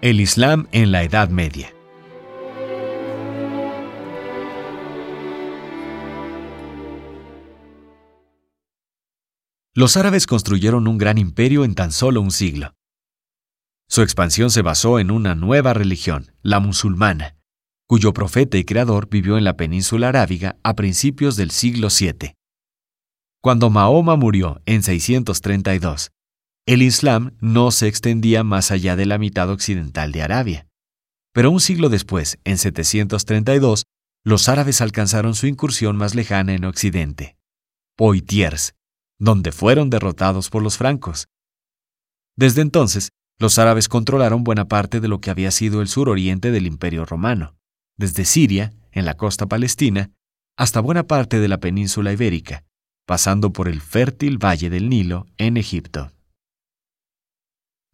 El Islam en la Edad Media. Los árabes construyeron un gran imperio en tan solo un siglo. Su expansión se basó en una nueva religión, la musulmana, cuyo profeta y creador vivió en la península arábiga a principios del siglo VII. Cuando Mahoma murió en 632, el Islam no se extendía más allá de la mitad occidental de Arabia. Pero un siglo después, en 732, los árabes alcanzaron su incursión más lejana en Occidente, Poitiers, donde fueron derrotados por los francos. Desde entonces, los árabes controlaron buena parte de lo que había sido el suroriente del Imperio romano, desde Siria, en la costa palestina, hasta buena parte de la península ibérica, pasando por el fértil valle del Nilo en Egipto.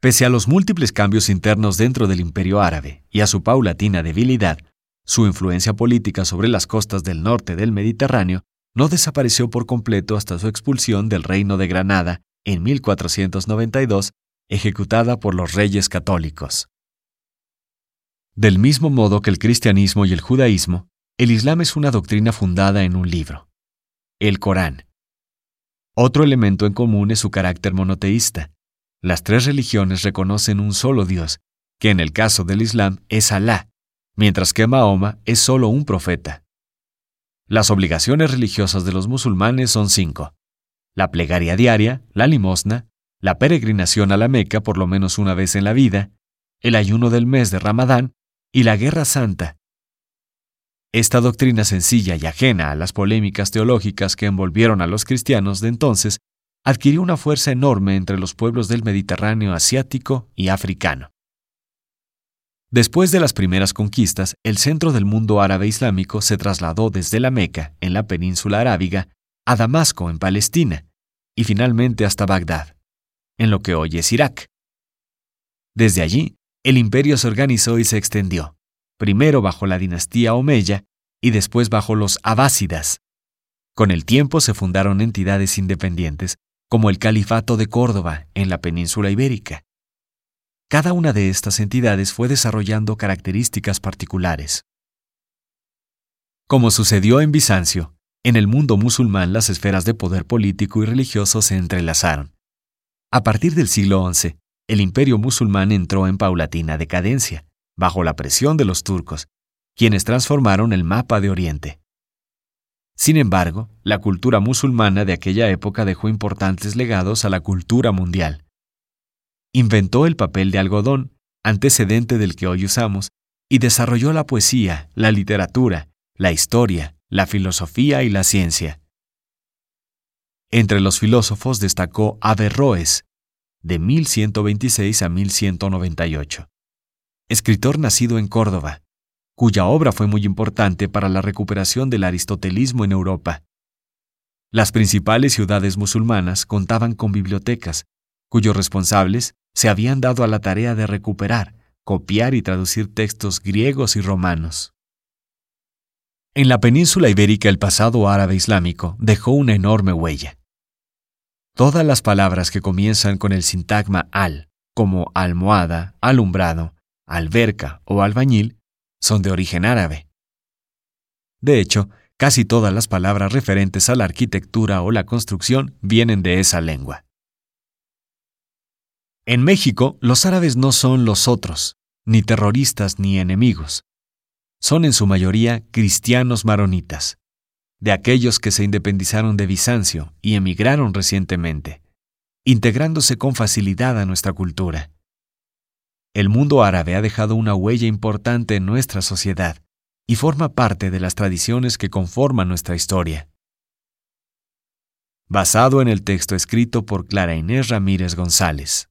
Pese a los múltiples cambios internos dentro del imperio árabe y a su paulatina debilidad, su influencia política sobre las costas del norte del Mediterráneo no desapareció por completo hasta su expulsión del Reino de Granada en 1492, ejecutada por los reyes católicos. Del mismo modo que el cristianismo y el judaísmo, el Islam es una doctrina fundada en un libro, el Corán. Otro elemento en común es su carácter monoteísta. Las tres religiones reconocen un solo Dios, que en el caso del Islam es Alá, mientras que Mahoma es solo un profeta. Las obligaciones religiosas de los musulmanes son cinco. La plegaria diaria, la limosna, la peregrinación a la Meca por lo menos una vez en la vida, el ayuno del mes de Ramadán y la Guerra Santa. Esta doctrina sencilla y ajena a las polémicas teológicas que envolvieron a los cristianos de entonces adquirió una fuerza enorme entre los pueblos del Mediterráneo asiático y africano. Después de las primeras conquistas, el centro del mundo árabe islámico se trasladó desde la Meca, en la península arábiga, a Damasco, en Palestina, y finalmente hasta Bagdad, en lo que hoy es Irak. Desde allí, el imperio se organizó y se extendió, primero bajo la dinastía Omeya y después bajo los Abásidas. Con el tiempo se fundaron entidades independientes, como el Califato de Córdoba en la península ibérica. Cada una de estas entidades fue desarrollando características particulares. Como sucedió en Bizancio, en el mundo musulmán las esferas de poder político y religioso se entrelazaron. A partir del siglo XI, el imperio musulmán entró en paulatina decadencia, bajo la presión de los turcos, quienes transformaron el mapa de Oriente. Sin embargo, la cultura musulmana de aquella época dejó importantes legados a la cultura mundial. Inventó el papel de algodón, antecedente del que hoy usamos, y desarrolló la poesía, la literatura, la historia, la filosofía y la ciencia. Entre los filósofos destacó Averroes, de 1126 a 1198. Escritor nacido en Córdoba, cuya obra fue muy importante para la recuperación del aristotelismo en Europa. Las principales ciudades musulmanas contaban con bibliotecas, cuyos responsables se habían dado a la tarea de recuperar, copiar y traducir textos griegos y romanos. En la península ibérica el pasado árabe islámico dejó una enorme huella. Todas las palabras que comienzan con el sintagma al, como almohada, alumbrado, alberca o albañil, son de origen árabe. De hecho, casi todas las palabras referentes a la arquitectura o la construcción vienen de esa lengua. En México, los árabes no son los otros, ni terroristas ni enemigos. Son en su mayoría cristianos maronitas de aquellos que se independizaron de Bizancio y emigraron recientemente, integrándose con facilidad a nuestra cultura. El mundo árabe ha dejado una huella importante en nuestra sociedad y forma parte de las tradiciones que conforman nuestra historia. Basado en el texto escrito por Clara Inés Ramírez González.